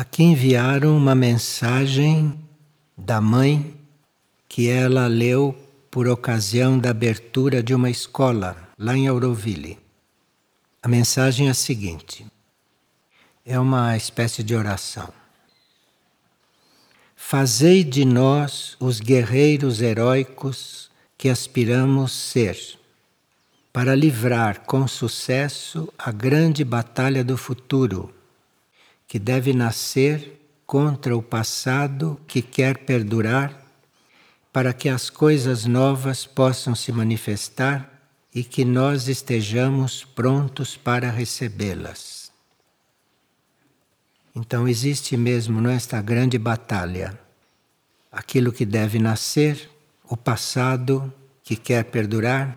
Aqui enviaram uma mensagem da mãe que ela leu por ocasião da abertura de uma escola lá em Auroville. A mensagem é a seguinte: é uma espécie de oração. Fazei de nós os guerreiros heróicos que aspiramos ser, para livrar com sucesso a grande batalha do futuro que deve nascer contra o passado que quer perdurar, para que as coisas novas possam se manifestar e que nós estejamos prontos para recebê-las. Então existe mesmo nesta grande batalha aquilo que deve nascer, o passado que quer perdurar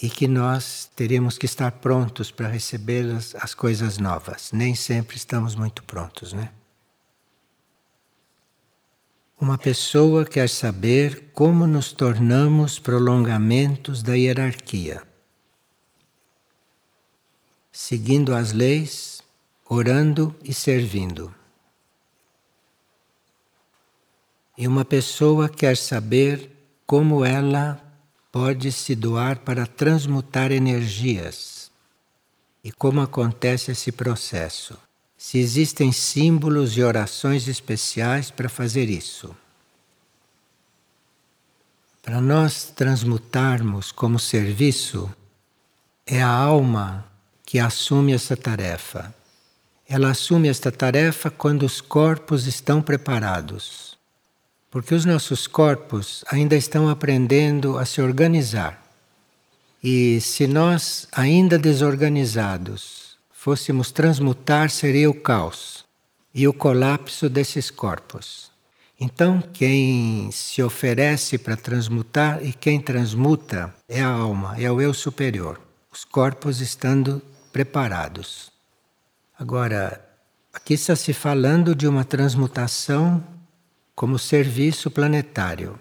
e que nós teríamos que estar prontos para receber as, as coisas novas. Nem sempre estamos muito prontos, né? Uma pessoa quer saber como nos tornamos prolongamentos da hierarquia. Seguindo as leis, orando e servindo. E uma pessoa quer saber como ela pode se doar para transmutar energias. E como acontece esse processo? Se existem símbolos e orações especiais para fazer isso. Para nós transmutarmos como serviço, é a alma que assume essa tarefa. Ela assume esta tarefa quando os corpos estão preparados. Porque os nossos corpos ainda estão aprendendo a se organizar. E se nós, ainda desorganizados, fôssemos transmutar, seria o caos e o colapso desses corpos. Então, quem se oferece para transmutar e quem transmuta é a alma, é o eu superior, os corpos estando preparados. Agora, aqui está se falando de uma transmutação como serviço planetário.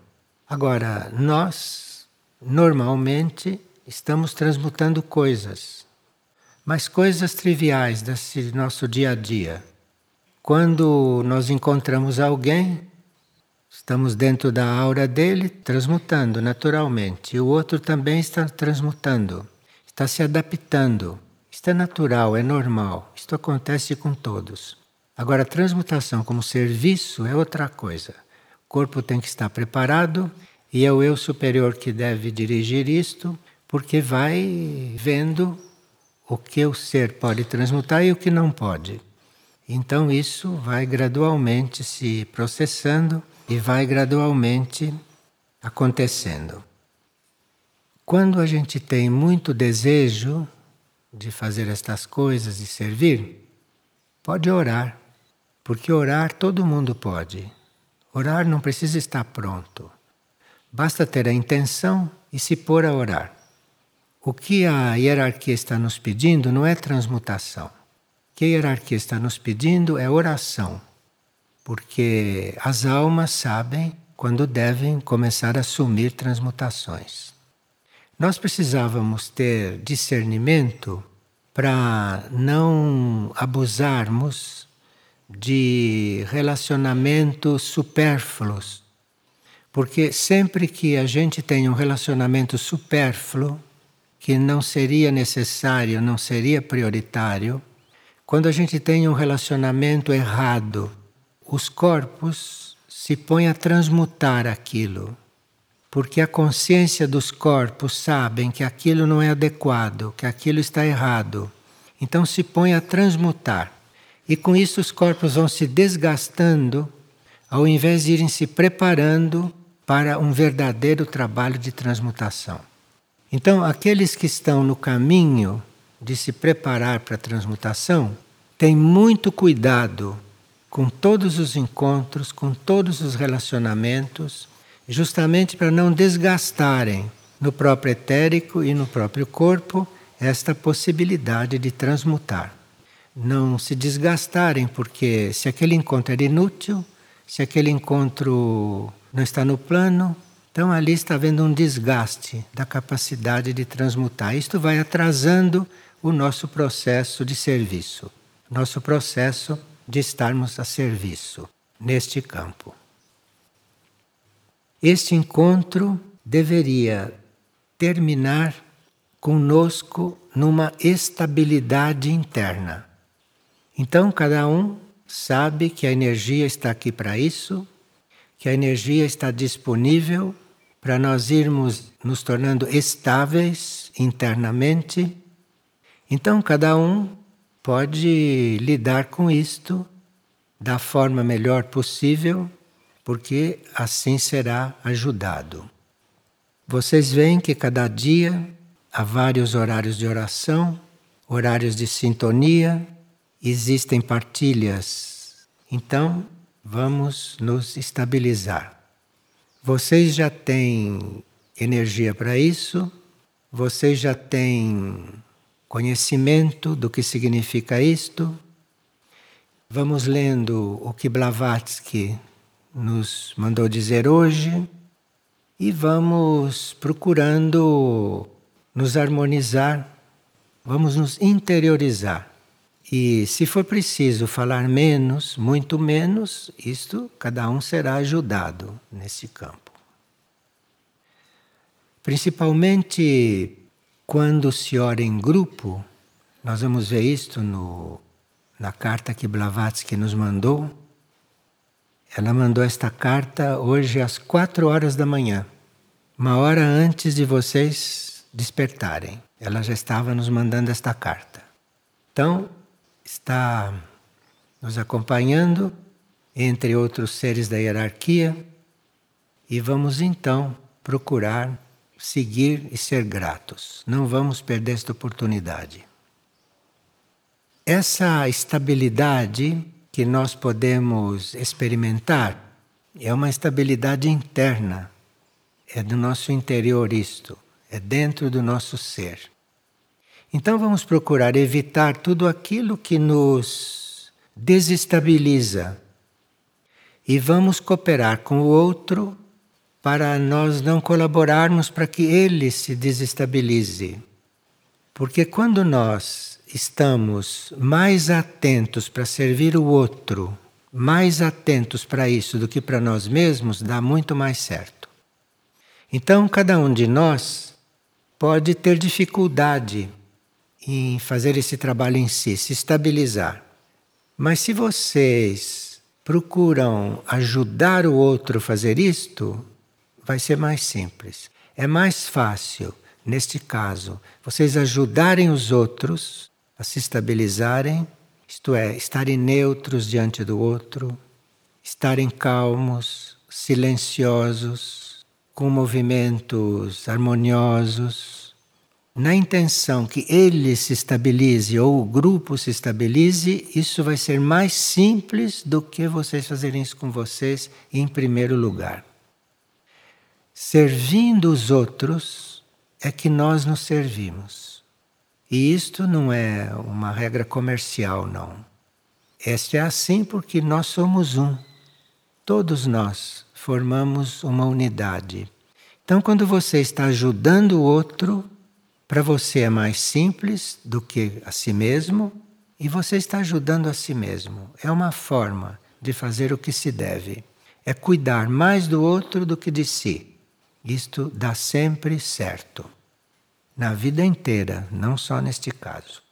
Agora, nós normalmente estamos transmutando coisas, mas coisas triviais desse nosso dia a dia. Quando nós encontramos alguém, estamos dentro da aura dele, transmutando naturalmente. E o outro também está transmutando, está se adaptando. Isto é natural, é normal. Isto acontece com todos. Agora, a transmutação como serviço é outra coisa. O corpo tem que estar preparado e é o eu superior que deve dirigir isto, porque vai vendo o que o ser pode transmutar e o que não pode. Então, isso vai gradualmente se processando e vai gradualmente acontecendo. Quando a gente tem muito desejo de fazer estas coisas e servir, pode orar. Porque orar todo mundo pode. Orar não precisa estar pronto. Basta ter a intenção e se pôr a orar. O que a hierarquia está nos pedindo não é transmutação. O que a hierarquia está nos pedindo é oração. Porque as almas sabem quando devem começar a assumir transmutações. Nós precisávamos ter discernimento para não abusarmos de relacionamentos supérfluos. Porque sempre que a gente tem um relacionamento supérfluo, que não seria necessário, não seria prioritário, quando a gente tem um relacionamento errado, os corpos se põem a transmutar aquilo. Porque a consciência dos corpos sabem que aquilo não é adequado, que aquilo está errado. Então se põe a transmutar. E com isso os corpos vão se desgastando, ao invés de irem se preparando para um verdadeiro trabalho de transmutação. Então, aqueles que estão no caminho de se preparar para a transmutação, têm muito cuidado com todos os encontros, com todos os relacionamentos, justamente para não desgastarem no próprio etérico e no próprio corpo esta possibilidade de transmutar não se desgastarem, porque se aquele encontro era inútil, se aquele encontro não está no plano, então ali está havendo um desgaste da capacidade de transmutar. Isto vai atrasando o nosso processo de serviço, nosso processo de estarmos a serviço neste campo. Este encontro deveria terminar conosco numa estabilidade interna. Então, cada um sabe que a energia está aqui para isso, que a energia está disponível para nós irmos nos tornando estáveis internamente. Então, cada um pode lidar com isto da forma melhor possível, porque assim será ajudado. Vocês veem que cada dia há vários horários de oração, horários de sintonia, existem partilhas. Então, vamos nos estabilizar. Vocês já têm energia para isso, vocês já têm conhecimento do que significa isto. Vamos lendo o que Blavatsky nos mandou dizer hoje e vamos procurando nos harmonizar, vamos nos interiorizar. E se for preciso falar menos, muito menos, isto cada um será ajudado nesse campo. Principalmente quando se ora em grupo, nós vamos ver isto no, na carta que Blavatsky nos mandou. Ela mandou esta carta hoje às quatro horas da manhã, uma hora antes de vocês despertarem. Ela já estava nos mandando esta carta. Então, está nos acompanhando, entre outros seres da hierarquia, e vamos então procurar seguir e ser gratos. Não vamos perder esta oportunidade. Essa estabilidade que nós podemos experimentar é uma estabilidade interna, é do nosso interior isto, é dentro do nosso ser. Então vamos procurar evitar tudo aquilo que nos desestabiliza e vamos cooperar com o outro para nós não colaborarmos para que ele se desestabilize. Porque quando nós estamos mais atentos para servir o outro, mais atentos para isso do que para nós mesmos, dá muito mais certo. Então, cada um de nós pode ter dificuldade em fazer esse trabalho em si, se estabilizar. Mas se vocês procuram ajudar o outro a fazer isto, vai ser mais simples. É mais fácil, neste caso, vocês ajudarem os outros a se estabilizarem, isto é, estarem neutros diante do outro, estarem calmos, silenciosos, com movimentos harmoniosos na intenção que ele se estabilize ou o grupo se estabilize, isso vai ser mais simples do que vocês fazerem isso com vocês em primeiro lugar. Servindo os outros é que nós nos servimos. E isto não é uma regra comercial, não. Este é assim porque nós somos um. Todos nós formamos uma unidade. Então, quando você está ajudando o outro, para você é mais simples do que a si mesmo e você está ajudando a si mesmo. É uma forma de fazer o que se deve. É cuidar mais do outro do que de si. Isto dá sempre certo. Na vida inteira, não só neste caso.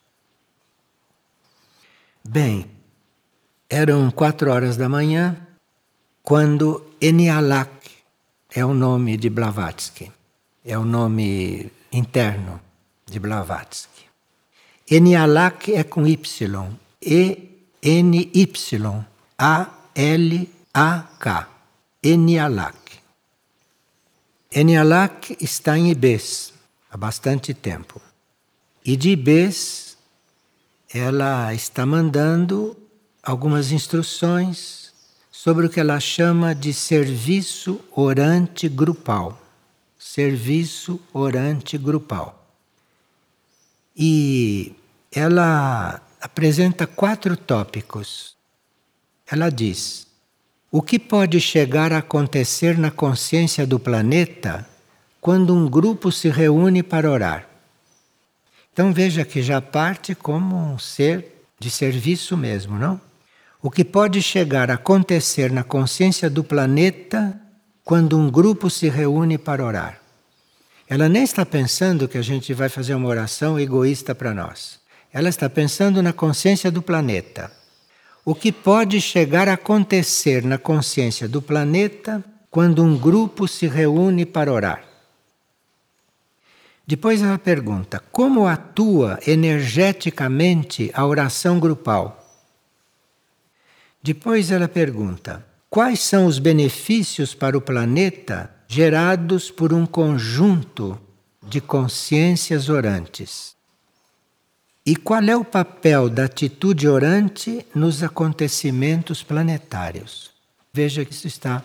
Bem, eram quatro horas da manhã quando Enialak é o nome de Blavatsky, é o nome interno de Blavatsky. Enialak é com Y. E-N-Y-A-L-A-K. Enialak. Enialak está em Ibês há bastante tempo. E de Ibês ela está mandando algumas instruções sobre o que ela chama de serviço orante grupal. Serviço orante grupal. E ela apresenta quatro tópicos. Ela diz: o que pode chegar a acontecer na consciência do planeta quando um grupo se reúne para orar? Então veja que já parte como um ser de serviço mesmo, não? o que pode chegar a acontecer na consciência do planeta quando um grupo se reúne para orar. Ela nem está pensando que a gente vai fazer uma oração egoísta para nós. Ela está pensando na consciência do planeta. O que pode chegar a acontecer na consciência do planeta quando um grupo se reúne para orar. Depois ela pergunta: como atua energeticamente a oração grupal? Depois ela pergunta: quais são os benefícios para o planeta gerados por um conjunto de consciências orantes? E qual é o papel da atitude orante nos acontecimentos planetários? Veja que isso está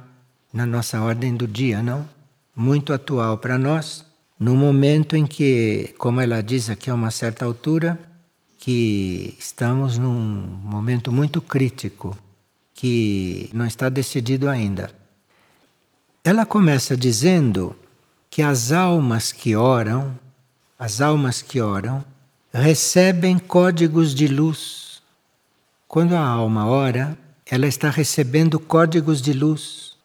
na nossa ordem do dia, não? Muito atual para nós, no momento em que, como ela diz aqui a uma certa altura, que estamos num momento muito crítico que não está decidido ainda. Ela começa dizendo que as almas que oram, as almas que oram, recebem códigos de luz. Quando a alma ora, ela está recebendo códigos de luz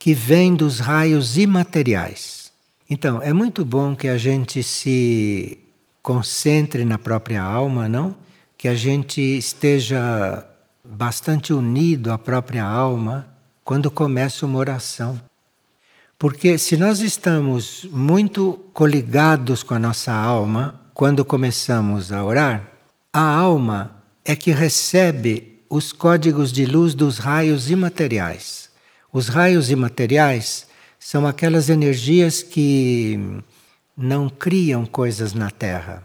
que vêm dos raios imateriais. Então, é muito bom que a gente se concentre na própria alma, não? Que a gente esteja bastante unido à própria alma quando começa uma oração. Porque se nós estamos muito coligados com a nossa alma quando começamos a orar, a alma é que recebe os códigos de luz dos raios imateriais. Os raios imateriais são aquelas energias que não criam coisas na Terra.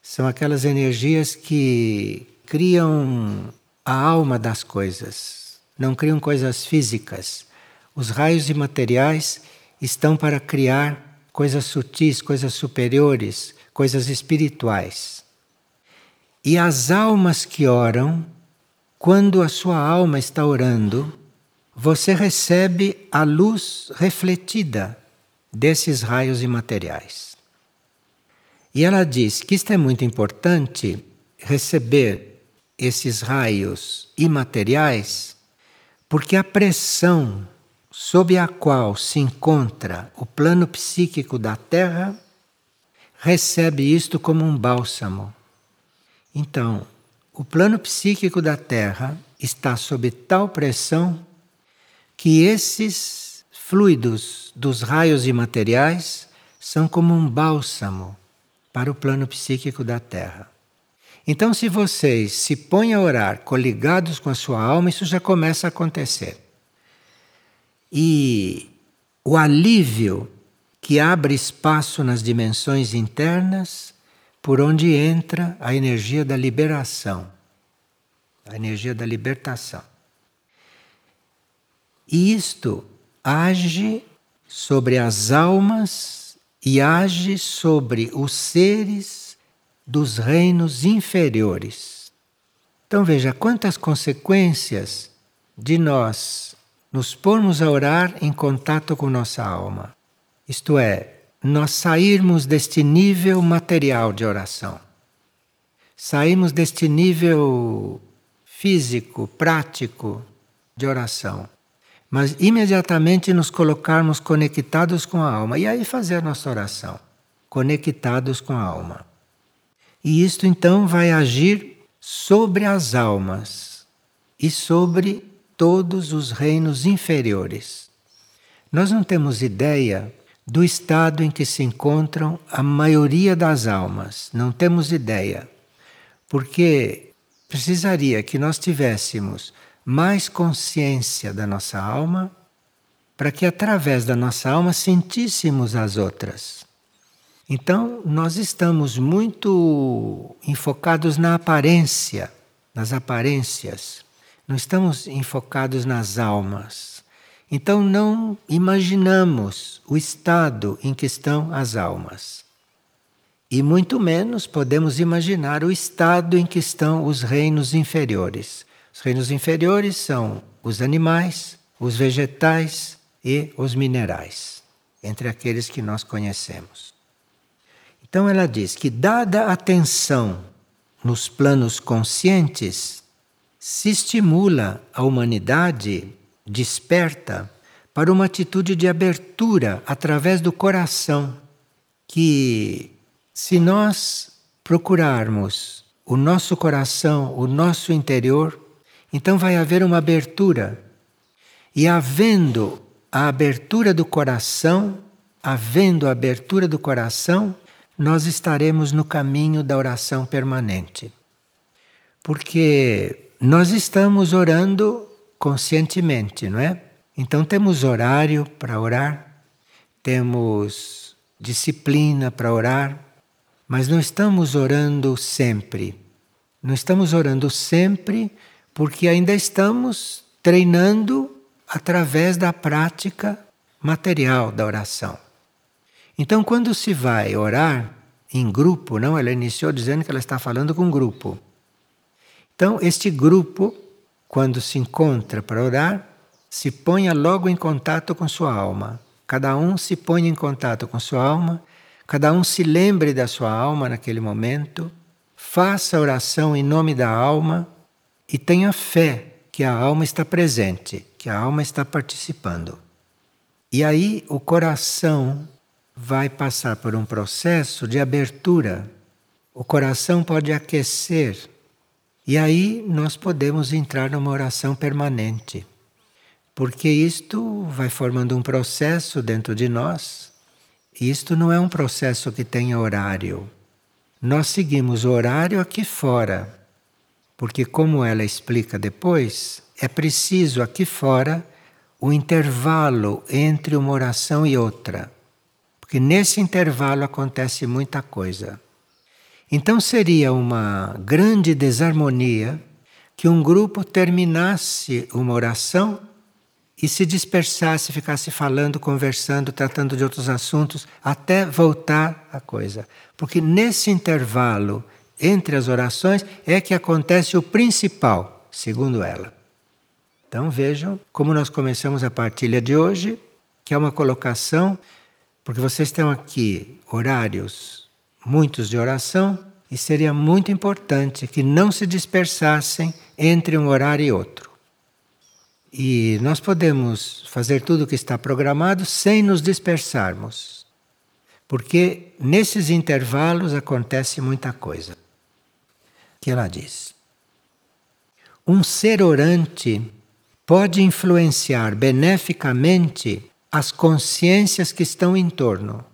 São aquelas energias que criam a alma das coisas, não criam coisas físicas. Os raios imateriais estão para criar coisas sutis, coisas superiores, coisas espirituais. E as almas que oram, quando a sua alma está orando, você recebe a luz refletida desses raios imateriais. E ela diz que isto é muito importante receber esses raios imateriais, porque a pressão sob a qual se encontra o plano psíquico da Terra recebe isto como um bálsamo. Então, o plano psíquico da Terra está sob tal pressão que esses fluidos dos raios imateriais são como um bálsamo para o plano psíquico da Terra. Então, se vocês se põem a orar coligados com a sua alma, isso já começa a acontecer. E o alívio que abre espaço nas dimensões internas por onde entra a energia da liberação, a energia da libertação. E isto age sobre as almas e age sobre os seres dos reinos inferiores. Então veja quantas consequências de nós nos pormos a orar em contato com nossa alma. Isto é, nós sairmos deste nível material de oração. Saímos deste nível físico, prático de oração. Mas imediatamente nos colocarmos conectados com a alma. E aí fazer nossa oração, conectados com a alma. E isto então vai agir sobre as almas e sobre todos os reinos inferiores. Nós não temos ideia do estado em que se encontram a maioria das almas. Não temos ideia. Porque precisaria que nós tivéssemos mais consciência da nossa alma para que através da nossa alma sentíssemos as outras. Então, nós estamos muito enfocados na aparência, nas aparências. Não estamos enfocados nas almas. Então, não imaginamos o estado em que estão as almas. E muito menos podemos imaginar o estado em que estão os reinos inferiores. Os reinos inferiores são os animais, os vegetais e os minerais, entre aqueles que nós conhecemos. Então ela diz que, dada atenção nos planos conscientes, se estimula a humanidade, desperta para uma atitude de abertura através do coração, que se nós procurarmos o nosso coração, o nosso interior, então vai haver uma abertura. E havendo a abertura do coração, havendo a abertura do coração, nós estaremos no caminho da oração permanente. Porque nós estamos orando conscientemente, não é? Então temos horário para orar, temos disciplina para orar, mas não estamos orando sempre. Não estamos orando sempre porque ainda estamos treinando através da prática material da oração. Então, quando se vai orar em grupo, não, ela iniciou dizendo que ela está falando com um grupo. Então, este grupo, quando se encontra para orar, se ponha logo em contato com sua alma. Cada um se põe em contato com sua alma, cada um se lembre da sua alma naquele momento, faça oração em nome da alma e tenha fé que a alma está presente, que a alma está participando. E aí o coração vai passar por um processo de abertura. O coração pode aquecer. E aí nós podemos entrar numa oração permanente porque isto vai formando um processo dentro de nós. E isto não é um processo que tem horário. Nós seguimos o horário aqui fora, porque, como ela explica depois, é preciso aqui fora o intervalo entre uma oração e outra, porque nesse intervalo acontece muita coisa. Então seria uma grande desarmonia que um grupo terminasse uma oração e se dispersasse, ficasse falando, conversando, tratando de outros assuntos, até voltar a coisa. Porque nesse intervalo entre as orações é que acontece o principal, segundo ela. Então vejam como nós começamos a partilha de hoje, que é uma colocação, porque vocês têm aqui horários muitos de oração, e seria muito importante que não se dispersassem entre um horário e outro. E nós podemos fazer tudo o que está programado sem nos dispersarmos. Porque nesses intervalos acontece muita coisa. Que ela diz: Um ser orante pode influenciar beneficamente as consciências que estão em torno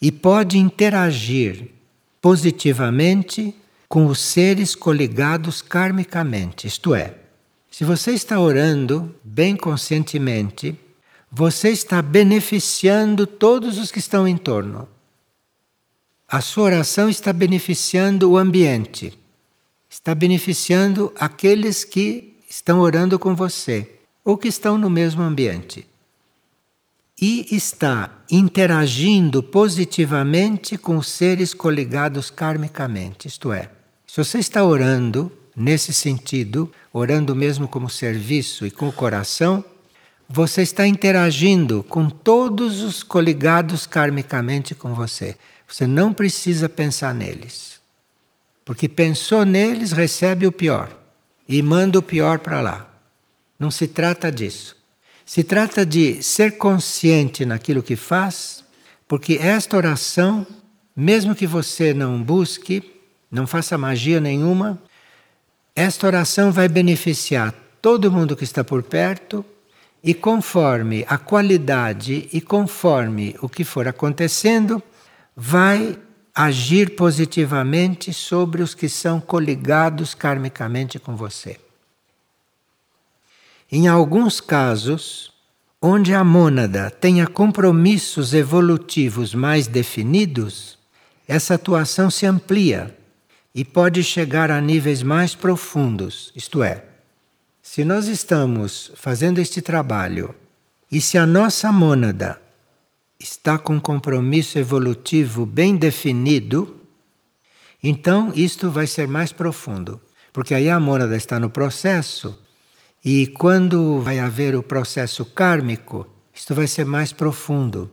e pode interagir positivamente com os seres coligados karmicamente, isto é, se você está orando bem conscientemente, você está beneficiando todos os que estão em torno. A sua oração está beneficiando o ambiente, está beneficiando aqueles que estão orando com você ou que estão no mesmo ambiente. E está interagindo positivamente com seres coligados karmicamente. Isto é, se você está orando nesse sentido, orando mesmo como serviço e com o coração, você está interagindo com todos os coligados karmicamente com você. Você não precisa pensar neles. Porque pensou neles, recebe o pior e manda o pior para lá. Não se trata disso. Se trata de ser consciente naquilo que faz, porque esta oração, mesmo que você não busque, não faça magia nenhuma, esta oração vai beneficiar todo mundo que está por perto e conforme a qualidade e conforme o que for acontecendo, vai agir positivamente sobre os que são coligados karmicamente com você. Em alguns casos, onde a mônada tenha compromissos evolutivos mais definidos, essa atuação se amplia e pode chegar a níveis mais profundos. Isto é, se nós estamos fazendo este trabalho e se a nossa mônada está com compromisso evolutivo bem definido, então isto vai ser mais profundo, porque aí a mônada está no processo e quando vai haver o processo kármico, isto vai ser mais profundo.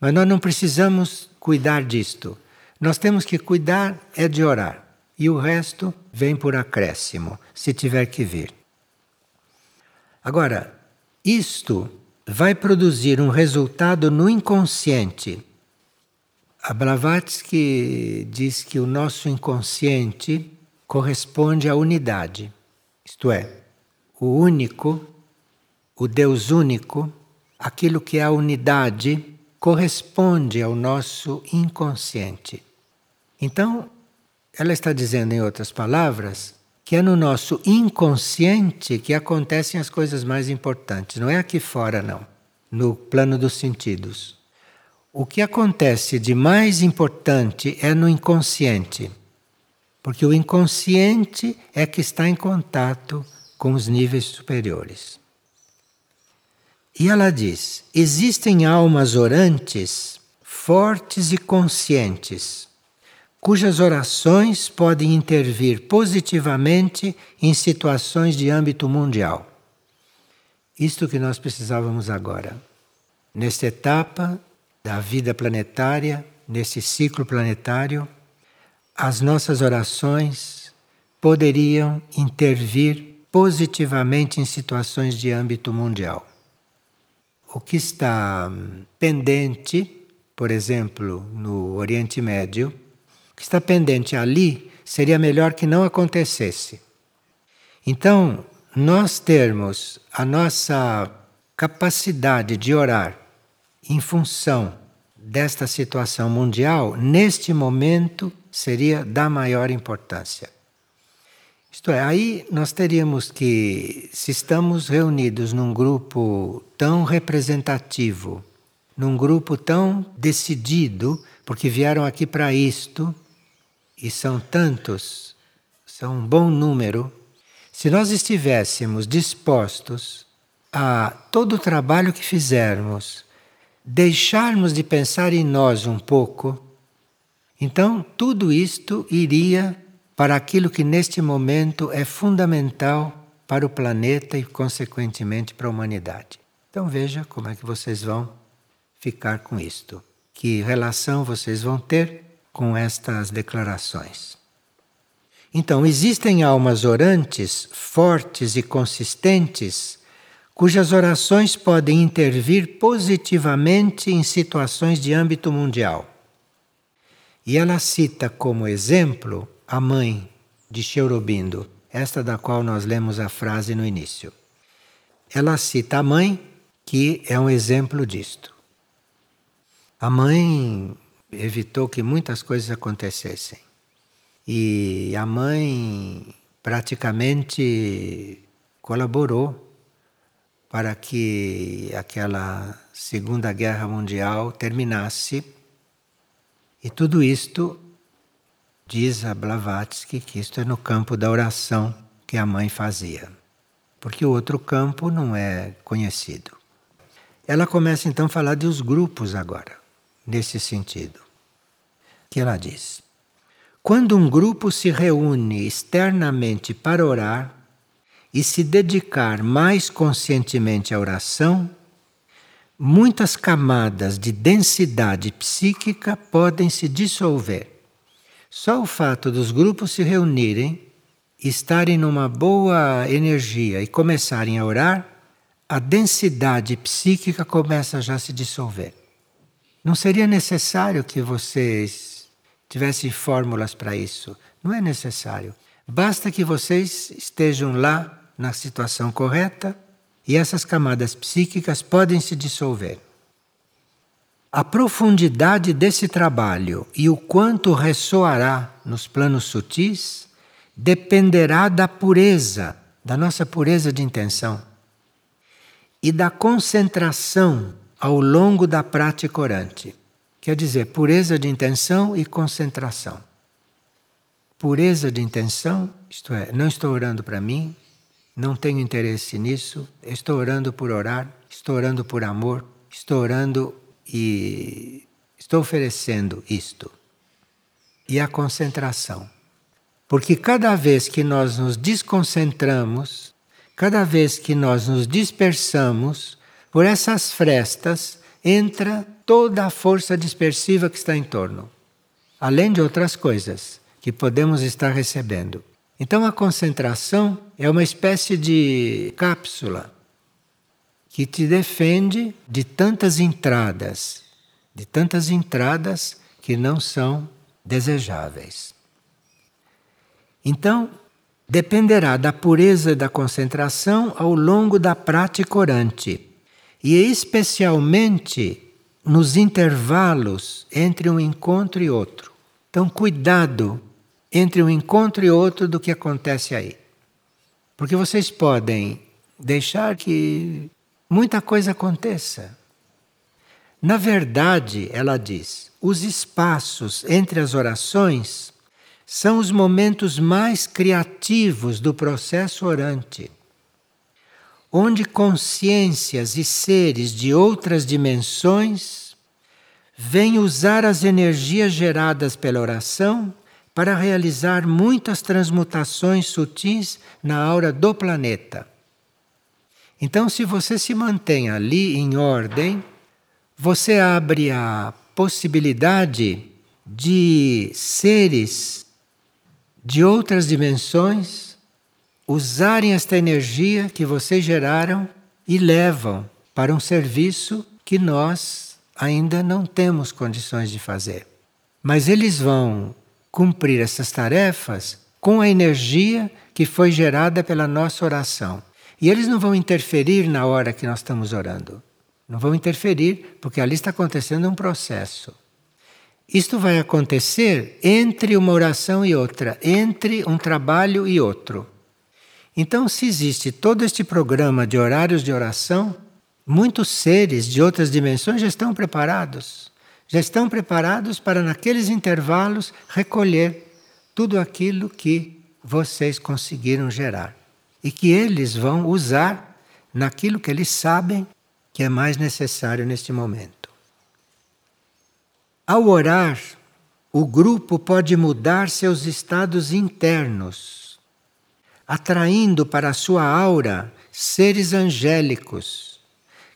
Mas nós não precisamos cuidar disto. Nós temos que cuidar é de orar e o resto vem por acréscimo, se tiver que vir. Agora, isto vai produzir um resultado no inconsciente. A Blavatsky diz que o nosso inconsciente corresponde à unidade, isto é, o único, o Deus único, aquilo que é a unidade, corresponde ao nosso inconsciente. Então, ela está dizendo, em outras palavras, que é no nosso inconsciente que acontecem as coisas mais importantes, não é aqui fora, não, no plano dos sentidos. O que acontece de mais importante é no inconsciente, porque o inconsciente é que está em contato com os níveis superiores. E ela diz: existem almas orantes, fortes e conscientes cujas orações podem intervir positivamente em situações de âmbito mundial. Isto que nós precisávamos agora. Nesta etapa da vida planetária, nesse ciclo planetário, as nossas orações poderiam intervir positivamente em situações de âmbito mundial. O que está pendente, por exemplo, no Oriente Médio, que está pendente ali seria melhor que não acontecesse. Então, nós termos a nossa capacidade de orar em função desta situação mundial, neste momento, seria da maior importância. Isto é, aí nós teríamos que, se estamos reunidos num grupo tão representativo, num grupo tão decidido, porque vieram aqui para isto, e são tantos, são um bom número, se nós estivéssemos dispostos a todo o trabalho que fizermos, deixarmos de pensar em nós um pouco, então tudo isto iria para aquilo que neste momento é fundamental para o planeta e, consequentemente, para a humanidade. Então veja como é que vocês vão ficar com isto. Que relação vocês vão ter com estas declarações. Então, existem almas orantes, fortes e consistentes, cujas orações podem intervir positivamente em situações de âmbito mundial. E ela cita como exemplo a mãe de Cherubindo, esta da qual nós lemos a frase no início. Ela cita a mãe, que é um exemplo disto. A mãe evitou que muitas coisas acontecessem. E a mãe praticamente colaborou para que aquela Segunda Guerra Mundial terminasse. E tudo isto, diz a Blavatsky, que isto é no campo da oração que a mãe fazia, porque o outro campo não é conhecido. Ela começa então a falar dos grupos agora nesse sentido. Que ela diz: Quando um grupo se reúne externamente para orar e se dedicar mais conscientemente à oração, muitas camadas de densidade psíquica podem se dissolver. Só o fato dos grupos se reunirem, estarem numa boa energia e começarem a orar, a densidade psíquica começa já a se dissolver. Não seria necessário que vocês tivessem fórmulas para isso. Não é necessário. Basta que vocês estejam lá na situação correta e essas camadas psíquicas podem se dissolver. A profundidade desse trabalho e o quanto ressoará nos planos sutis dependerá da pureza, da nossa pureza de intenção e da concentração ao longo da prática orante. Quer dizer, pureza de intenção e concentração. Pureza de intenção, isto é, não estou orando para mim, não tenho interesse nisso, estou orando por orar, estou orando por amor, estou orando e estou oferecendo isto. E a concentração. Porque cada vez que nós nos desconcentramos, cada vez que nós nos dispersamos, por essas frestas entra toda a força dispersiva que está em torno, além de outras coisas. que podemos estar recebendo. Então a concentração é uma espécie de cápsula que te defende de tantas entradas, de tantas entradas que não são desejáveis. Então, dependerá da pureza da concentração ao longo da prática orante, e especialmente nos intervalos entre um encontro e outro. Então, cuidado entre um encontro e outro do que acontece aí. Porque vocês podem deixar que muita coisa aconteça. Na verdade, ela diz, os espaços entre as orações são os momentos mais criativos do processo orante, onde consciências e seres de outras dimensões vêm usar as energias geradas pela oração para realizar muitas transmutações sutis na aura do planeta. Então, se você se mantém ali em ordem, você abre a possibilidade de seres de outras dimensões usarem esta energia que vocês geraram e levam para um serviço que nós ainda não temos condições de fazer. Mas eles vão cumprir essas tarefas com a energia que foi gerada pela nossa oração. E eles não vão interferir na hora que nós estamos orando. Não vão interferir, porque ali está acontecendo um processo. Isto vai acontecer entre uma oração e outra, entre um trabalho e outro. Então, se existe todo este programa de horários de oração, muitos seres de outras dimensões já estão preparados. Já estão preparados para, naqueles intervalos, recolher tudo aquilo que vocês conseguiram gerar. E que eles vão usar naquilo que eles sabem que é mais necessário neste momento. Ao orar, o grupo pode mudar seus estados internos, atraindo para a sua aura seres angélicos,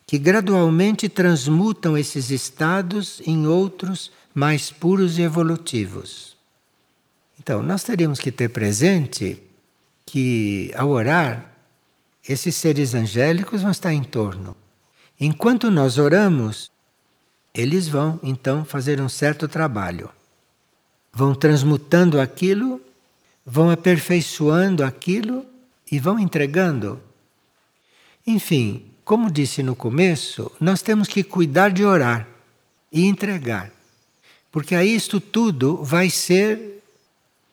que gradualmente transmutam esses estados em outros mais puros e evolutivos. Então, nós teríamos que ter presente que, ao orar, esses seres angélicos vão estar em torno. Enquanto nós oramos, eles vão então fazer um certo trabalho. Vão transmutando aquilo, vão aperfeiçoando aquilo e vão entregando. Enfim, como disse no começo, nós temos que cuidar de orar e entregar. Porque aí isto tudo vai ser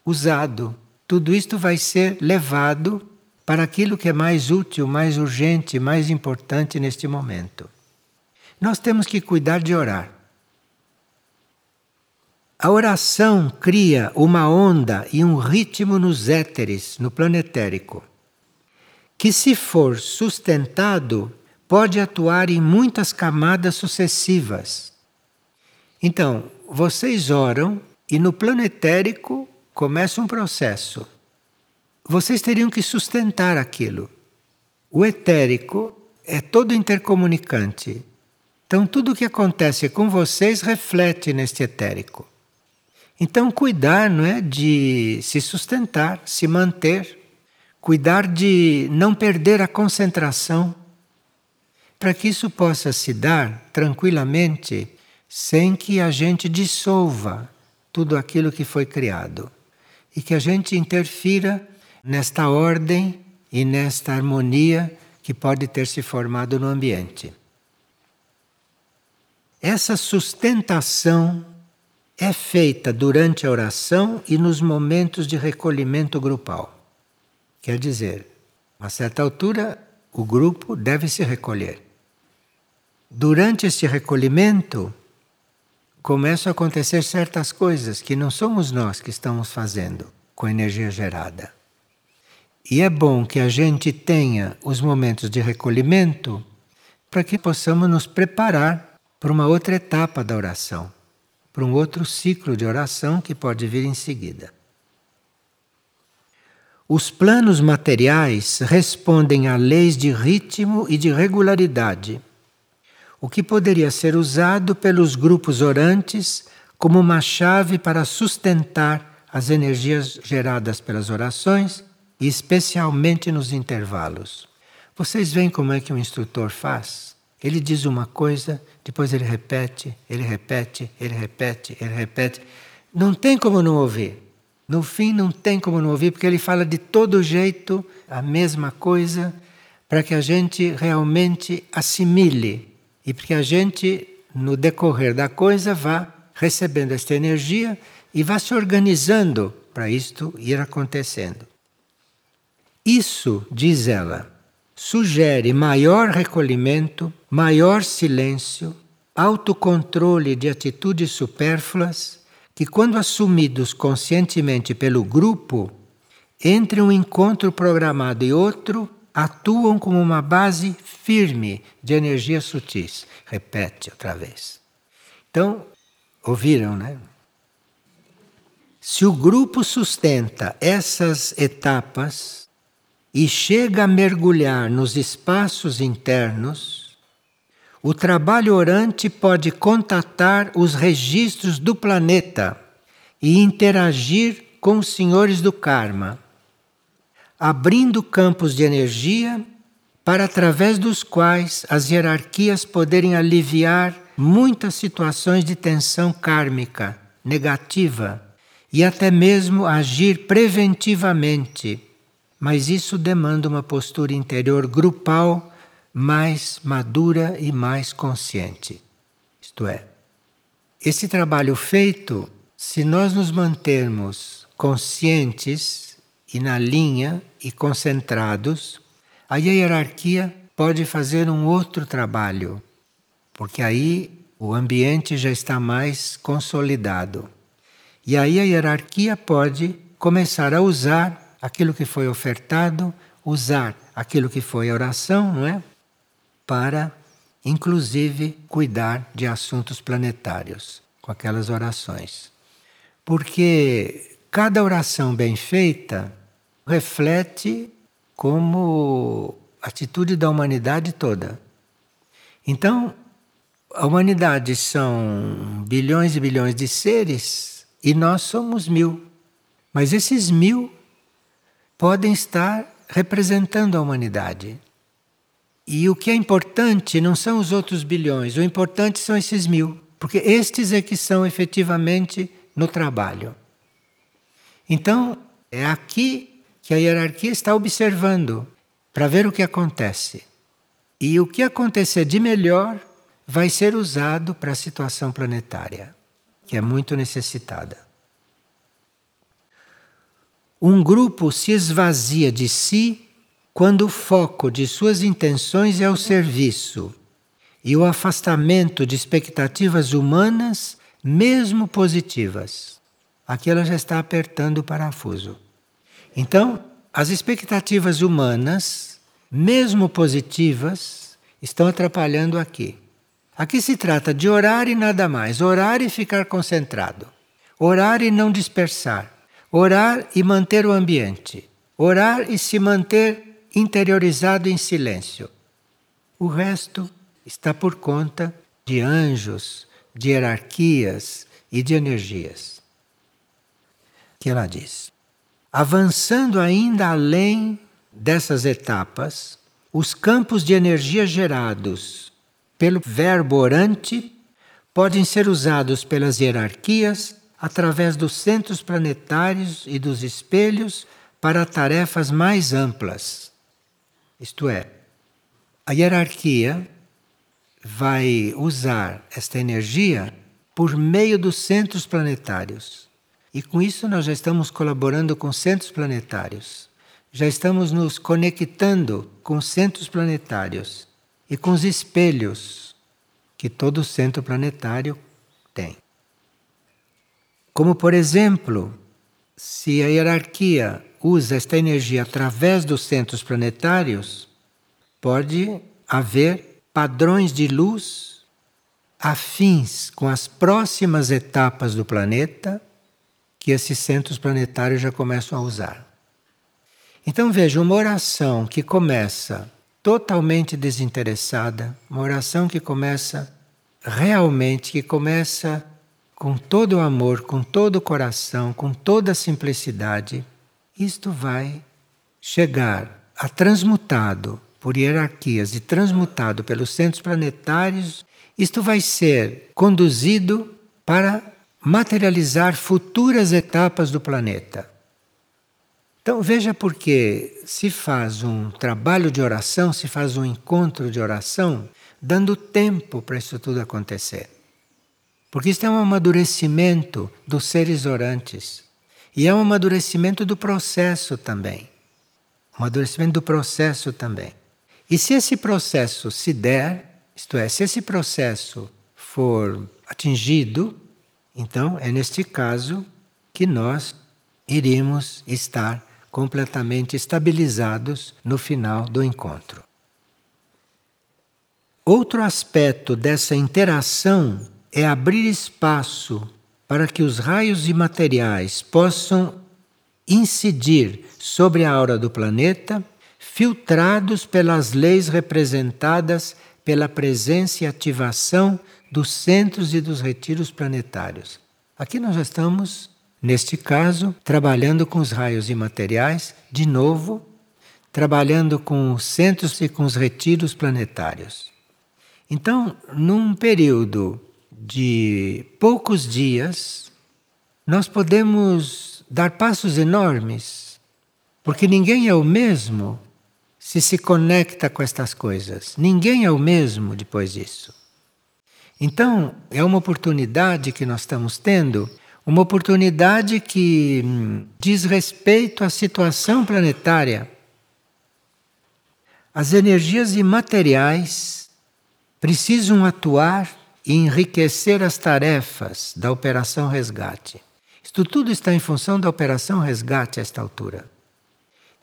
usado, tudo isto vai ser levado para aquilo que é mais útil, mais urgente, mais importante neste momento. Nós temos que cuidar de orar. A oração cria uma onda e um ritmo nos éteres, no planetérico, que, se for sustentado, pode atuar em muitas camadas sucessivas. Então, vocês oram e no planetérico começa um processo vocês teriam que sustentar aquilo. O etérico é todo intercomunicante. Então, tudo o que acontece com vocês reflete neste etérico. Então, cuidar não é de se sustentar, se manter, cuidar de não perder a concentração, para que isso possa se dar tranquilamente, sem que a gente dissolva tudo aquilo que foi criado e que a gente interfira nesta ordem e nesta harmonia que pode ter se formado no ambiente. Essa sustentação é feita durante a oração e nos momentos de recolhimento grupal. Quer dizer, a certa altura, o grupo deve se recolher. Durante este recolhimento, começam a acontecer certas coisas que não somos nós que estamos fazendo com a energia gerada. E é bom que a gente tenha os momentos de recolhimento para que possamos nos preparar para uma outra etapa da oração, para um outro ciclo de oração que pode vir em seguida. Os planos materiais respondem a leis de ritmo e de regularidade, o que poderia ser usado pelos grupos orantes como uma chave para sustentar as energias geradas pelas orações e especialmente nos intervalos. Vocês veem como é que um instrutor faz? Ele diz uma coisa, depois ele repete, ele repete, ele repete, ele repete. Não tem como não ouvir. No fim, não tem como não ouvir, porque ele fala de todo jeito a mesma coisa, para que a gente realmente assimile e para que a gente, no decorrer da coisa, vá recebendo esta energia e vá se organizando para isto ir acontecendo. Isso, diz ela, sugere maior recolhimento, maior silêncio, autocontrole de atitudes supérfluas que, quando assumidos conscientemente pelo grupo, entre um encontro programado e outro, atuam como uma base firme de energias sutis. Repete outra vez. Então, ouviram, né? Se o grupo sustenta essas etapas e chega a mergulhar nos espaços internos, o trabalho orante pode contatar os registros do planeta e interagir com os senhores do karma, abrindo campos de energia para através dos quais as hierarquias poderem aliviar muitas situações de tensão kármica negativa e até mesmo agir preventivamente. Mas isso demanda uma postura interior grupal mais madura e mais consciente. Isto é, esse trabalho feito, se nós nos mantermos conscientes e na linha e concentrados, aí a hierarquia pode fazer um outro trabalho, porque aí o ambiente já está mais consolidado. E aí a hierarquia pode começar a usar aquilo que foi ofertado, usar aquilo que foi a oração, não é? Para, inclusive, cuidar de assuntos planetários com aquelas orações. Porque cada oração bem feita reflete como atitude da humanidade toda. Então, a humanidade são bilhões e bilhões de seres e nós somos mil. Mas esses mil podem estar representando a humanidade. E o que é importante não são os outros bilhões, o importante são esses mil, porque estes é que são efetivamente no trabalho. Então, é aqui que a hierarquia está observando para ver o que acontece. E o que acontecer de melhor vai ser usado para a situação planetária que é muito necessitada. Um grupo se esvazia de si quando o foco de suas intenções é o serviço e o afastamento de expectativas humanas, mesmo positivas. Aqui ela já está apertando o parafuso. Então, as expectativas humanas, mesmo positivas, estão atrapalhando aqui. Aqui se trata de orar e nada mais. Orar e ficar concentrado. Orar e não dispersar. Orar e manter o ambiente. Orar e se manter interiorizado em silêncio. O resto está por conta de anjos, de hierarquias e de energias. Que ela diz: avançando ainda além dessas etapas, os campos de energia gerados pelo verbo orante podem ser usados pelas hierarquias através dos centros planetários e dos espelhos para tarefas mais amplas. Isto é, a hierarquia vai usar esta energia por meio dos centros planetários. E com isso nós já estamos colaborando com centros planetários. Já estamos nos conectando com centros planetários e com os espelhos que todo centro planetário tem. Como, por exemplo, se a hierarquia usa esta energia através dos centros planetários, pode haver padrões de luz afins com as próximas etapas do planeta que esses centros planetários já começam a usar. Então veja, uma oração que começa totalmente desinteressada, uma oração que começa realmente, que começa com todo o amor, com todo o coração, com toda a simplicidade, isto vai chegar a transmutado por hierarquias e transmutado pelos centros planetários, isto vai ser conduzido para materializar futuras etapas do planeta. Então veja porque se faz um trabalho de oração, se faz um encontro de oração, dando tempo para isso tudo acontecer. Porque isso é um amadurecimento dos seres orantes. E é um amadurecimento do processo também. Um amadurecimento do processo também. E se esse processo se der, isto é, se esse processo for atingido, então é neste caso que nós iríamos estar completamente estabilizados no final do encontro. Outro aspecto dessa interação é abrir espaço para que os raios imateriais possam incidir sobre a aura do planeta, filtrados pelas leis representadas pela presença e ativação dos centros e dos retiros planetários. Aqui nós estamos, neste caso, trabalhando com os raios imateriais, de novo, trabalhando com os centros e com os retiros planetários. Então, num período de poucos dias, nós podemos dar passos enormes, porque ninguém é o mesmo se se conecta com estas coisas. Ninguém é o mesmo depois disso. Então, é uma oportunidade que nós estamos tendo, uma oportunidade que hum, diz respeito à situação planetária. As energias imateriais precisam atuar e enriquecer as tarefas da Operação Resgate. Isto tudo está em função da Operação Resgate a esta altura.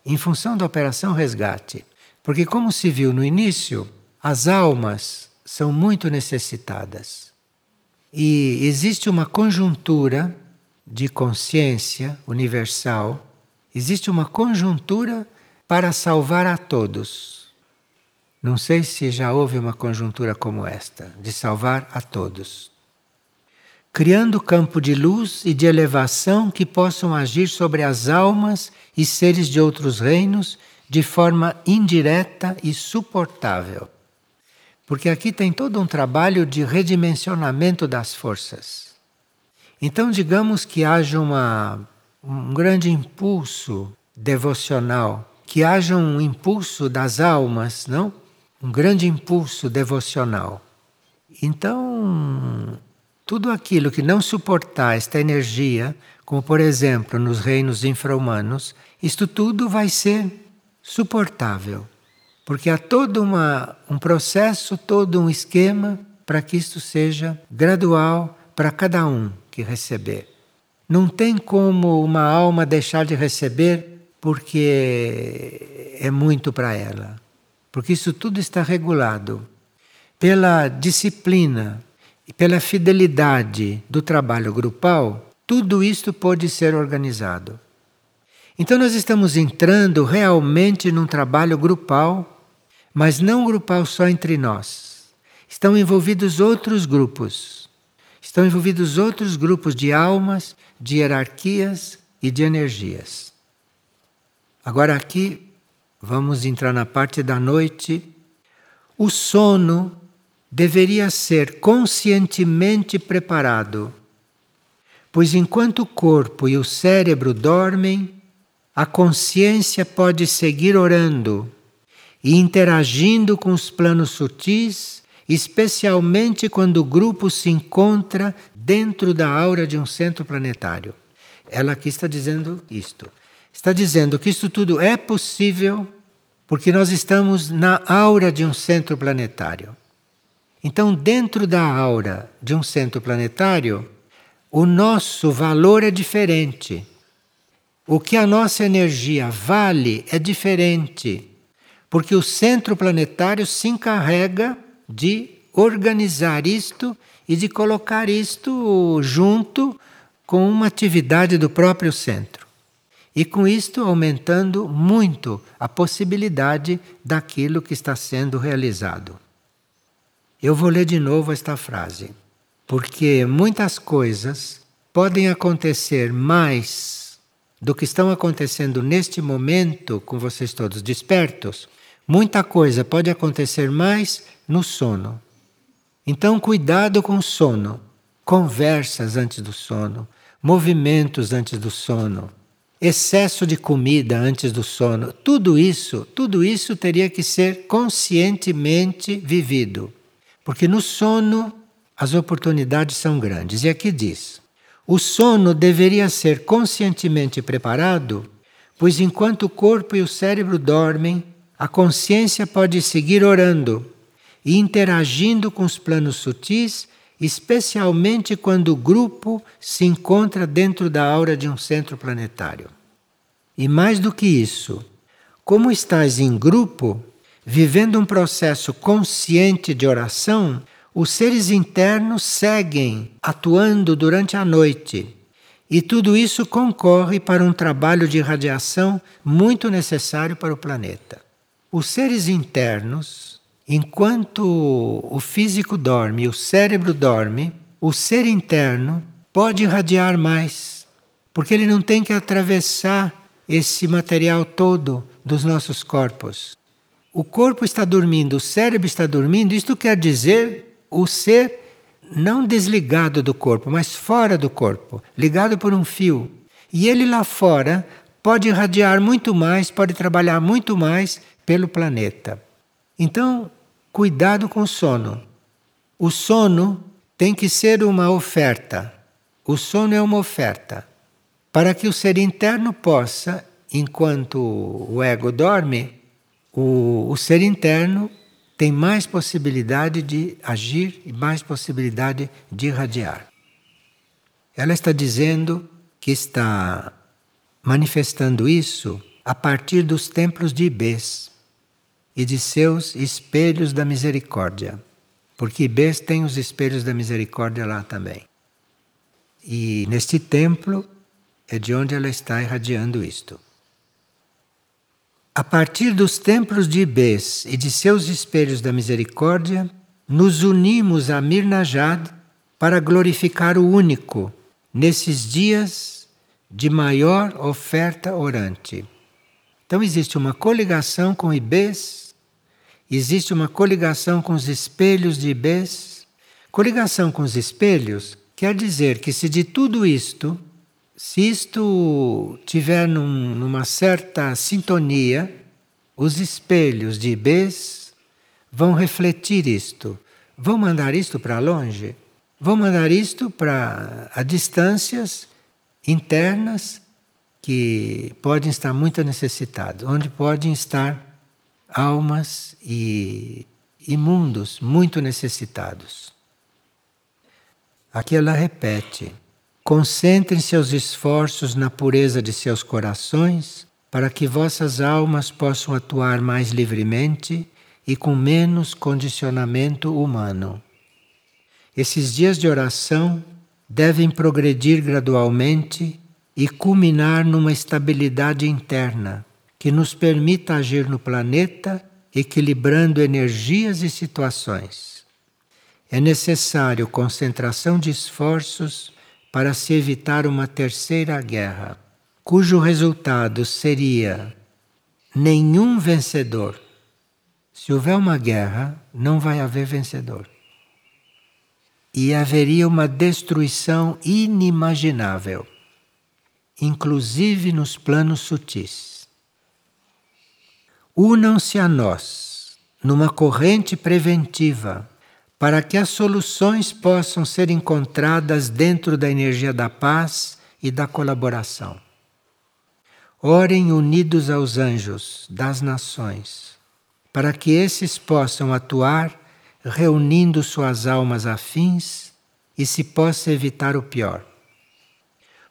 Em função da Operação Resgate. Porque, como se viu no início, as almas são muito necessitadas. E existe uma conjuntura de consciência universal, existe uma conjuntura para salvar a todos. Não sei se já houve uma conjuntura como esta, de salvar a todos. Criando campo de luz e de elevação que possam agir sobre as almas e seres de outros reinos de forma indireta e suportável. Porque aqui tem todo um trabalho de redimensionamento das forças. Então, digamos que haja uma, um grande impulso devocional, que haja um impulso das almas, não? um grande impulso devocional. Então, tudo aquilo que não suportar esta energia, como por exemplo nos reinos infra-humanos, isto tudo vai ser suportável. Porque há todo uma, um processo, todo um esquema para que isto seja gradual para cada um que receber. Não tem como uma alma deixar de receber porque é muito para ela porque isso tudo está regulado pela disciplina e pela fidelidade do trabalho grupal, tudo isto pode ser organizado. Então nós estamos entrando realmente num trabalho grupal, mas não grupal só entre nós. Estão envolvidos outros grupos. Estão envolvidos outros grupos de almas, de hierarquias e de energias. Agora aqui Vamos entrar na parte da noite. O sono deveria ser conscientemente preparado, pois enquanto o corpo e o cérebro dormem, a consciência pode seguir orando e interagindo com os planos sutis, especialmente quando o grupo se encontra dentro da aura de um centro planetário. Ela aqui está dizendo isto. Está dizendo que isso tudo é possível porque nós estamos na aura de um centro planetário. Então, dentro da aura de um centro planetário, o nosso valor é diferente. O que a nossa energia vale é diferente, porque o centro planetário se encarrega de organizar isto e de colocar isto junto com uma atividade do próprio centro e com isto aumentando muito a possibilidade daquilo que está sendo realizado. Eu vou ler de novo esta frase. porque muitas coisas podem acontecer mais do que estão acontecendo neste momento com vocês todos despertos. Muita coisa pode acontecer mais no sono. Então, cuidado com o sono. Conversas antes do sono, movimentos antes do sono, excesso de comida antes do sono. Tudo isso, tudo isso teria que ser conscientemente vivido. Porque no sono as oportunidades são grandes. E aqui diz: o sono deveria ser conscientemente preparado, pois enquanto o corpo e o cérebro dormem, a consciência pode seguir orando e interagindo com os planos sutis, especialmente quando o grupo se encontra dentro da aura de um centro planetário. E mais do que isso, como estás em grupo, vivendo um processo consciente de oração, os seres internos seguem atuando durante a noite. E tudo isso concorre para um trabalho de radiação muito necessário para o planeta. Os seres internos, enquanto o físico dorme o cérebro dorme, o ser interno pode irradiar mais, porque ele não tem que atravessar esse material todo dos nossos corpos. O corpo está dormindo, o cérebro está dormindo, isto quer dizer o ser não desligado do corpo, mas fora do corpo, ligado por um fio. E ele lá fora pode irradiar muito mais, pode trabalhar muito mais pelo planeta. Então, cuidado com o sono. O sono tem que ser uma oferta. O sono é uma oferta para que o ser interno possa, enquanto o ego dorme, o, o ser interno tem mais possibilidade de agir e mais possibilidade de irradiar. Ela está dizendo que está manifestando isso a partir dos templos de Ibês e de seus espelhos da misericórdia, porque Ibês tem os espelhos da misericórdia lá também. E neste templo é de onde ela está irradiando isto. A partir dos templos de Ibês e de seus espelhos da misericórdia, nos unimos a Mirnajad para glorificar o único nesses dias de maior oferta orante. Então existe uma coligação com Ibês, existe uma coligação com os espelhos de Ibês. Coligação com os espelhos quer dizer que se de tudo isto se isto tiver num, numa certa sintonia, os espelhos de Ibês vão refletir isto, vão mandar isto para longe, vão mandar isto para a distâncias internas que podem estar muito necessitados, onde podem estar almas e mundos muito necessitados. Aqui ela repete. Concentrem seus esforços na pureza de seus corações, para que vossas almas possam atuar mais livremente e com menos condicionamento humano. Esses dias de oração devem progredir gradualmente e culminar numa estabilidade interna que nos permita agir no planeta equilibrando energias e situações. É necessário concentração de esforços para se evitar uma terceira guerra, cujo resultado seria nenhum vencedor. Se houver uma guerra, não vai haver vencedor. E haveria uma destruição inimaginável, inclusive nos planos sutis. Unam-se a nós numa corrente preventiva para que as soluções possam ser encontradas dentro da energia da paz e da colaboração. Orem unidos aos anjos das nações, para que esses possam atuar reunindo suas almas afins e se possa evitar o pior.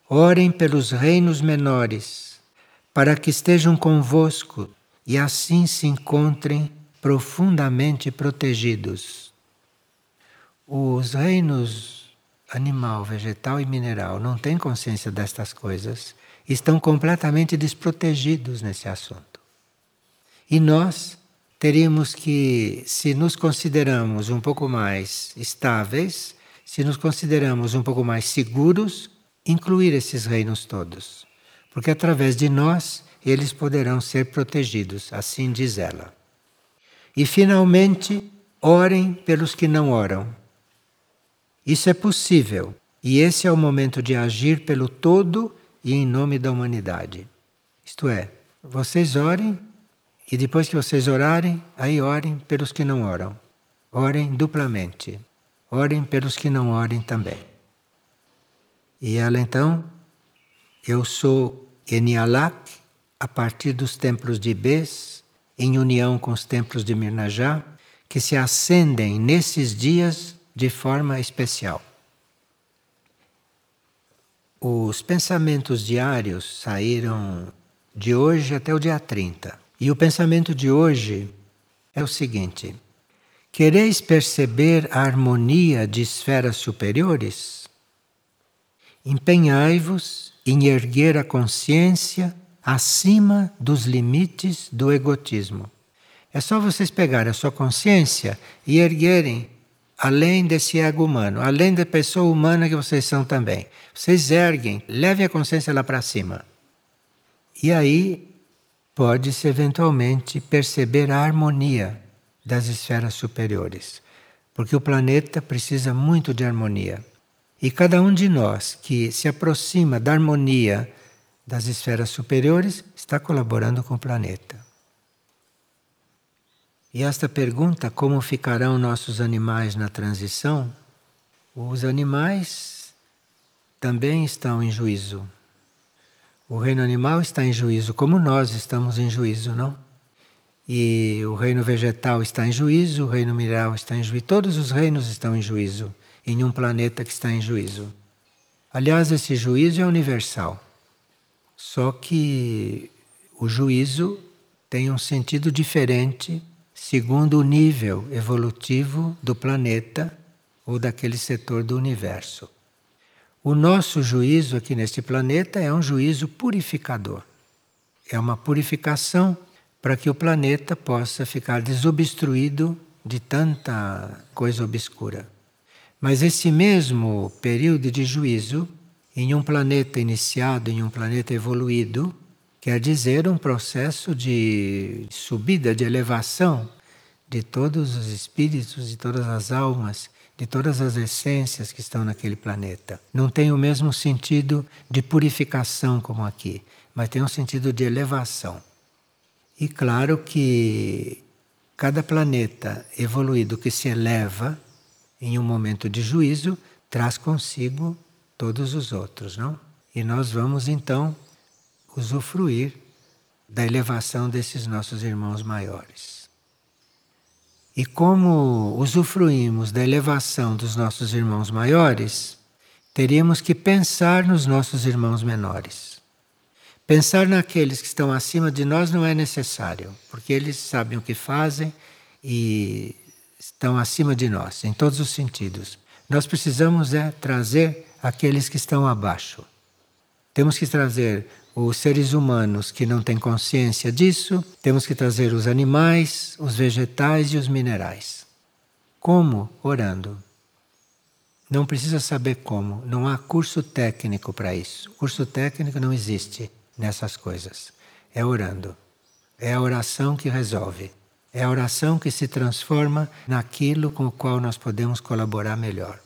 Orem pelos reinos menores, para que estejam convosco e assim se encontrem profundamente protegidos. Os reinos animal, vegetal e mineral não têm consciência destas coisas, estão completamente desprotegidos nesse assunto. E nós teríamos que, se nos consideramos um pouco mais estáveis, se nos consideramos um pouco mais seguros, incluir esses reinos todos. Porque através de nós eles poderão ser protegidos, assim diz ela. E finalmente, orem pelos que não oram. Isso é possível, e esse é o momento de agir pelo todo e em nome da humanidade. Isto é, vocês orem e depois que vocês orarem, aí orem pelos que não oram. Orem duplamente. Orem pelos que não orem também. E ela então, eu sou Enialak, a partir dos templos de Bes, em união com os templos de Mirnajá, que se acendem nesses dias de forma especial. Os pensamentos diários saíram de hoje até o dia 30. E o pensamento de hoje é o seguinte: Quereis perceber a harmonia de esferas superiores? Empenhai-vos em erguer a consciência acima dos limites do egotismo. É só vocês pegarem a sua consciência e erguerem além desse ego humano, além da pessoa humana que vocês são também. Vocês erguem, levem a consciência lá para cima. E aí pode-se eventualmente perceber a harmonia das esferas superiores. Porque o planeta precisa muito de harmonia. E cada um de nós que se aproxima da harmonia das esferas superiores está colaborando com o planeta. E esta pergunta, como ficarão nossos animais na transição? Os animais também estão em juízo. O reino animal está em juízo, como nós estamos em juízo, não? E o reino vegetal está em juízo, o reino mineral está em juízo, todos os reinos estão em juízo, em um planeta que está em juízo. Aliás, esse juízo é universal. Só que o juízo tem um sentido diferente segundo o nível evolutivo do planeta ou daquele setor do universo. O nosso juízo aqui neste planeta é um juízo purificador. É uma purificação para que o planeta possa ficar desobstruído de tanta coisa obscura. Mas esse mesmo período de juízo, em um planeta iniciado, em um planeta evoluído, quer dizer um processo de subida, de elevação de todos os espíritos, de todas as almas, de todas as essências que estão naquele planeta. Não tem o mesmo sentido de purificação como aqui, mas tem um sentido de elevação. E claro que cada planeta evoluído que se eleva em um momento de juízo traz consigo todos os outros, não? E nós vamos então usufruir da elevação desses nossos irmãos maiores. E como usufruímos da elevação dos nossos irmãos maiores, teríamos que pensar nos nossos irmãos menores. Pensar naqueles que estão acima de nós não é necessário, porque eles sabem o que fazem e estão acima de nós, em todos os sentidos. Nós precisamos é trazer aqueles que estão abaixo. Temos que trazer os seres humanos que não têm consciência disso, temos que trazer os animais, os vegetais e os minerais. Como? Orando. Não precisa saber como, não há curso técnico para isso. Curso técnico não existe nessas coisas. É orando. É a oração que resolve. É a oração que se transforma naquilo com o qual nós podemos colaborar melhor.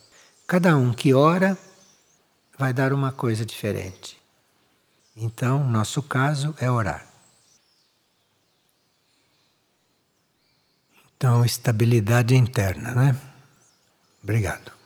Cada um que ora vai dar uma coisa diferente. Então, nosso caso é orar. Então, estabilidade interna, né? Obrigado.